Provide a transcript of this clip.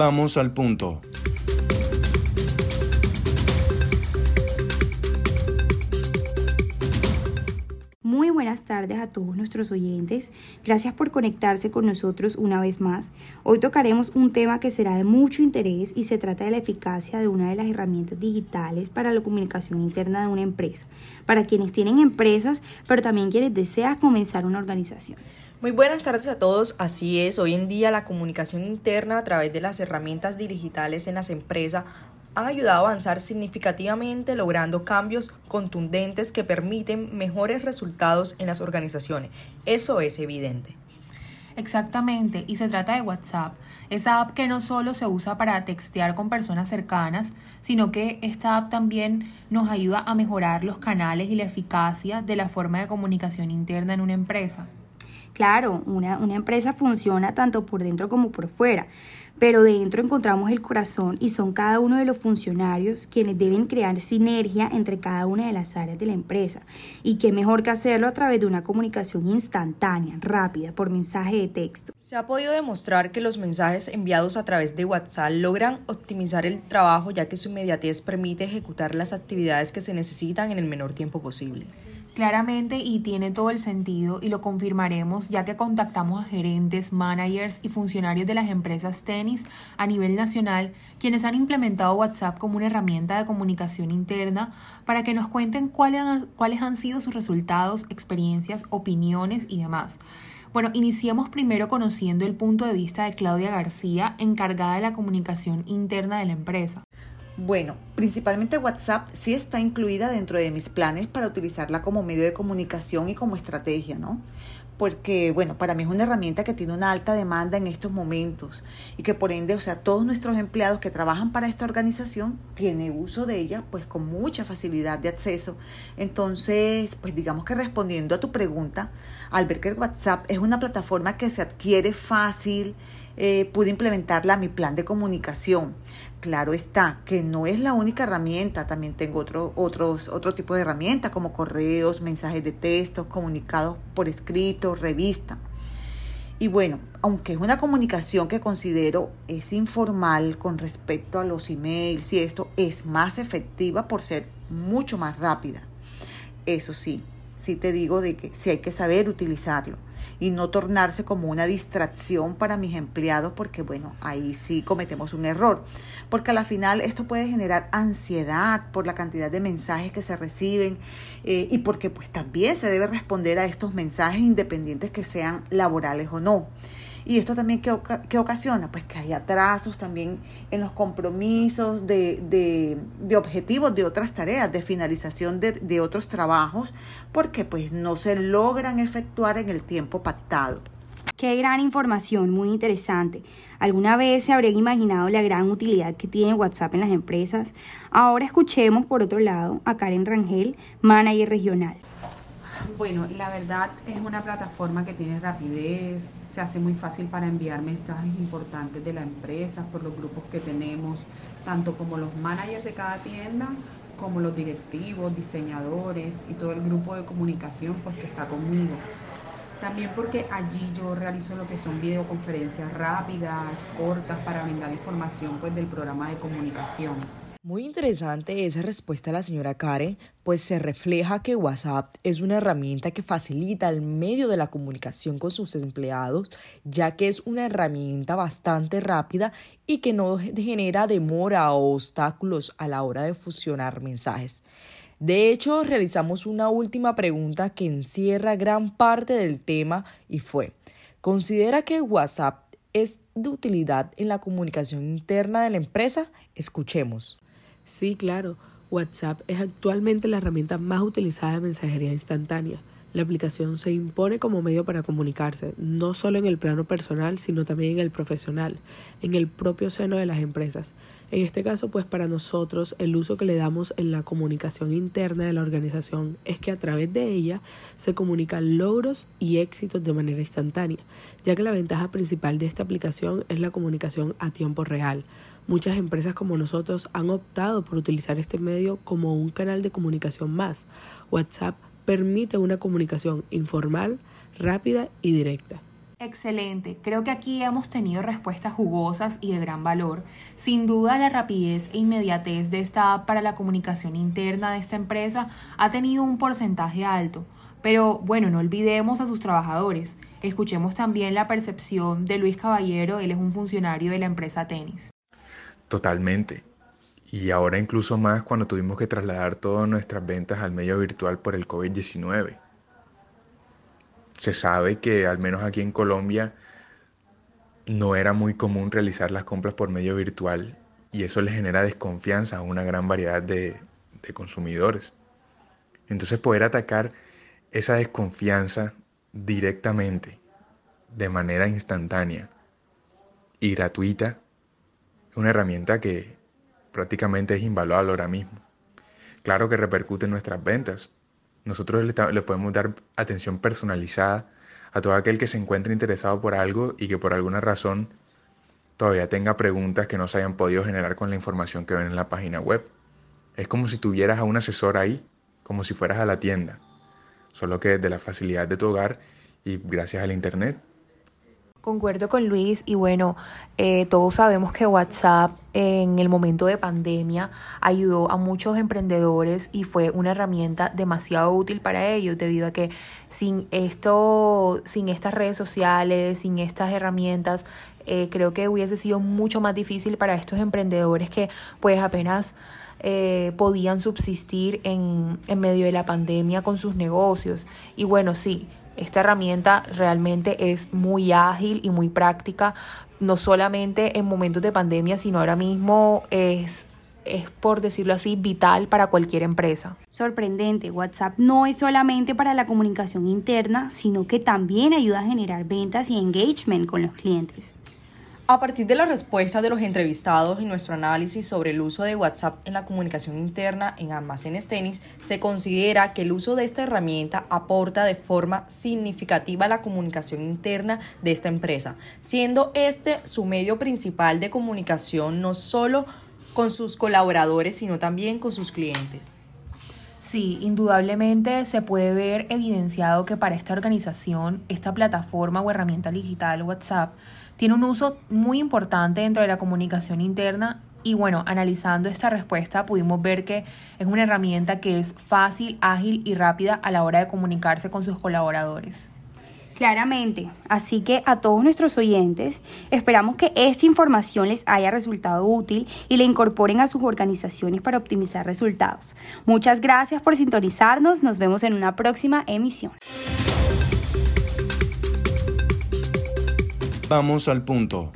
Vamos al punto. Muy buenas tardes a todos nuestros oyentes. Gracias por conectarse con nosotros una vez más. Hoy tocaremos un tema que será de mucho interés y se trata de la eficacia de una de las herramientas digitales para la comunicación interna de una empresa, para quienes tienen empresas, pero también quienes desean comenzar una organización. Muy buenas tardes a todos. Así es, hoy en día la comunicación interna a través de las herramientas digitales en las empresas han ayudado a avanzar significativamente logrando cambios contundentes que permiten mejores resultados en las organizaciones. Eso es evidente. Exactamente, y se trata de WhatsApp, esa app que no solo se usa para textear con personas cercanas, sino que esta app también nos ayuda a mejorar los canales y la eficacia de la forma de comunicación interna en una empresa. Claro, una, una empresa funciona tanto por dentro como por fuera pero dentro encontramos el corazón y son cada uno de los funcionarios quienes deben crear sinergia entre cada una de las áreas de la empresa. Y qué mejor que hacerlo a través de una comunicación instantánea, rápida, por mensaje de texto. Se ha podido demostrar que los mensajes enviados a través de WhatsApp logran optimizar el trabajo ya que su inmediatez permite ejecutar las actividades que se necesitan en el menor tiempo posible. Claramente y tiene todo el sentido y lo confirmaremos ya que contactamos a gerentes, managers y funcionarios de las empresas tenis a nivel nacional quienes han implementado WhatsApp como una herramienta de comunicación interna para que nos cuenten cuáles han, cuáles han sido sus resultados, experiencias, opiniones y demás. Bueno, iniciemos primero conociendo el punto de vista de Claudia García, encargada de la comunicación interna de la empresa. Bueno, principalmente WhatsApp sí está incluida dentro de mis planes para utilizarla como medio de comunicación y como estrategia, ¿no? Porque, bueno, para mí es una herramienta que tiene una alta demanda en estos momentos y que por ende, o sea, todos nuestros empleados que trabajan para esta organización tienen uso de ella pues con mucha facilidad de acceso. Entonces, pues digamos que respondiendo a tu pregunta, al ver que WhatsApp es una plataforma que se adquiere fácil, eh, pude implementarla a mi plan de comunicación. Claro está que no es la única herramienta, también tengo otro, otros, otro tipo de herramientas como correos, mensajes de texto, comunicados por escrito, revista. Y bueno, aunque es una comunicación que considero es informal con respecto a los emails y esto, es más efectiva por ser mucho más rápida. Eso sí, sí te digo de que sí hay que saber utilizarlo y no tornarse como una distracción para mis empleados porque bueno, ahí sí cometemos un error, porque a la final esto puede generar ansiedad por la cantidad de mensajes que se reciben eh, y porque pues también se debe responder a estos mensajes independientes que sean laborales o no. Y esto también, ¿qué, ocasiona? Pues que hay atrasos también en los compromisos de, objetivos de otras tareas, de finalización de, de otros trabajos, porque pues no se logran efectuar en el tiempo pactado. Qué gran información, muy interesante. ¿Alguna vez se habrían imaginado la gran utilidad que tiene WhatsApp en las empresas? Ahora escuchemos por otro lado a Karen Rangel, manager regional. Bueno, la verdad es una plataforma que tiene rapidez, se hace muy fácil para enviar mensajes importantes de la empresa por los grupos que tenemos, tanto como los managers de cada tienda, como los directivos, diseñadores y todo el grupo de comunicación pues que está conmigo. También porque allí yo realizo lo que son videoconferencias rápidas, cortas, para brindar información pues del programa de comunicación. Muy interesante esa respuesta de la señora Karen, pues se refleja que WhatsApp es una herramienta que facilita el medio de la comunicación con sus empleados, ya que es una herramienta bastante rápida y que no genera demora o obstáculos a la hora de fusionar mensajes. De hecho, realizamos una última pregunta que encierra gran parte del tema y fue, ¿considera que WhatsApp es de utilidad en la comunicación interna de la empresa? Escuchemos. Sí, claro. WhatsApp es actualmente la herramienta más utilizada de mensajería instantánea. La aplicación se impone como medio para comunicarse, no solo en el plano personal, sino también en el profesional, en el propio seno de las empresas. En este caso, pues para nosotros el uso que le damos en la comunicación interna de la organización es que a través de ella se comunican logros y éxitos de manera instantánea, ya que la ventaja principal de esta aplicación es la comunicación a tiempo real. Muchas empresas como nosotros han optado por utilizar este medio como un canal de comunicación más. WhatsApp permite una comunicación informal, rápida y directa. Excelente, creo que aquí hemos tenido respuestas jugosas y de gran valor. Sin duda la rapidez e inmediatez de esta app para la comunicación interna de esta empresa ha tenido un porcentaje alto. Pero bueno, no olvidemos a sus trabajadores. Escuchemos también la percepción de Luis Caballero, él es un funcionario de la empresa Tenis. Totalmente. Y ahora incluso más cuando tuvimos que trasladar todas nuestras ventas al medio virtual por el COVID-19 se sabe que al menos aquí en Colombia no era muy común realizar las compras por medio virtual y eso le genera desconfianza a una gran variedad de, consumidores. Entonces poder atacar esa desconfianza directamente, de manera instantánea y gratuita, una herramienta que prácticamente es invaluable ahora mismo. Claro que repercute en nuestras ventas, nosotros le, podemos dar atención personalizada a todo aquel que se encuentre interesado por algo y que por alguna razón todavía tenga preguntas que no se hayan podido generar con la información que ven en la página web. Es como si tuvieras a un asesor ahí, como si fueras a la tienda, solo que desde la facilidad de tu hogar y gracias al Internet Concuerdo con Luis y bueno, eh, todos sabemos que WhatsApp en el momento de pandemia ayudó a muchos emprendedores y fue una herramienta demasiado útil para ellos debido a que sin esto, sin estas redes sociales, sin estas herramientas, eh, creo que hubiese sido mucho más difícil para estos emprendedores que pues apenas eh, podían subsistir en, en medio de la pandemia con sus negocios. Y bueno, sí, esta herramienta realmente es muy ágil y muy práctica, no solamente en momentos de pandemia, sino ahora mismo es es, por decirlo así, vital para cualquier empresa. Sorprendente, WhatsApp no es solamente para la comunicación interna, sino que también ayuda a generar ventas y engagement con los clientes. A partir de la respuesta de los entrevistados y nuestro análisis sobre el uso de WhatsApp en la comunicación interna en almacenes tenis, se considera que el uso de esta herramienta aporta de forma significativa a la comunicación interna de esta empresa, siendo este su medio principal de comunicación no solo con sus colaboradores, sino también con sus clientes. Sí, indudablemente se puede ver evidenciado que para esta organización, esta plataforma o herramienta digital WhatsApp tiene un uso muy importante dentro de la comunicación interna y bueno, analizando esta respuesta pudimos ver que es una herramienta que es fácil, ágil y rápida a la hora de comunicarse con sus colaboradores. Claramente, así que a todos nuestros oyentes, esperamos que esta información les haya resultado útil y la incorporen a sus organizaciones para optimizar resultados. Muchas gracias por sintonizarnos, nos vemos en una próxima emisión. Vamos al punto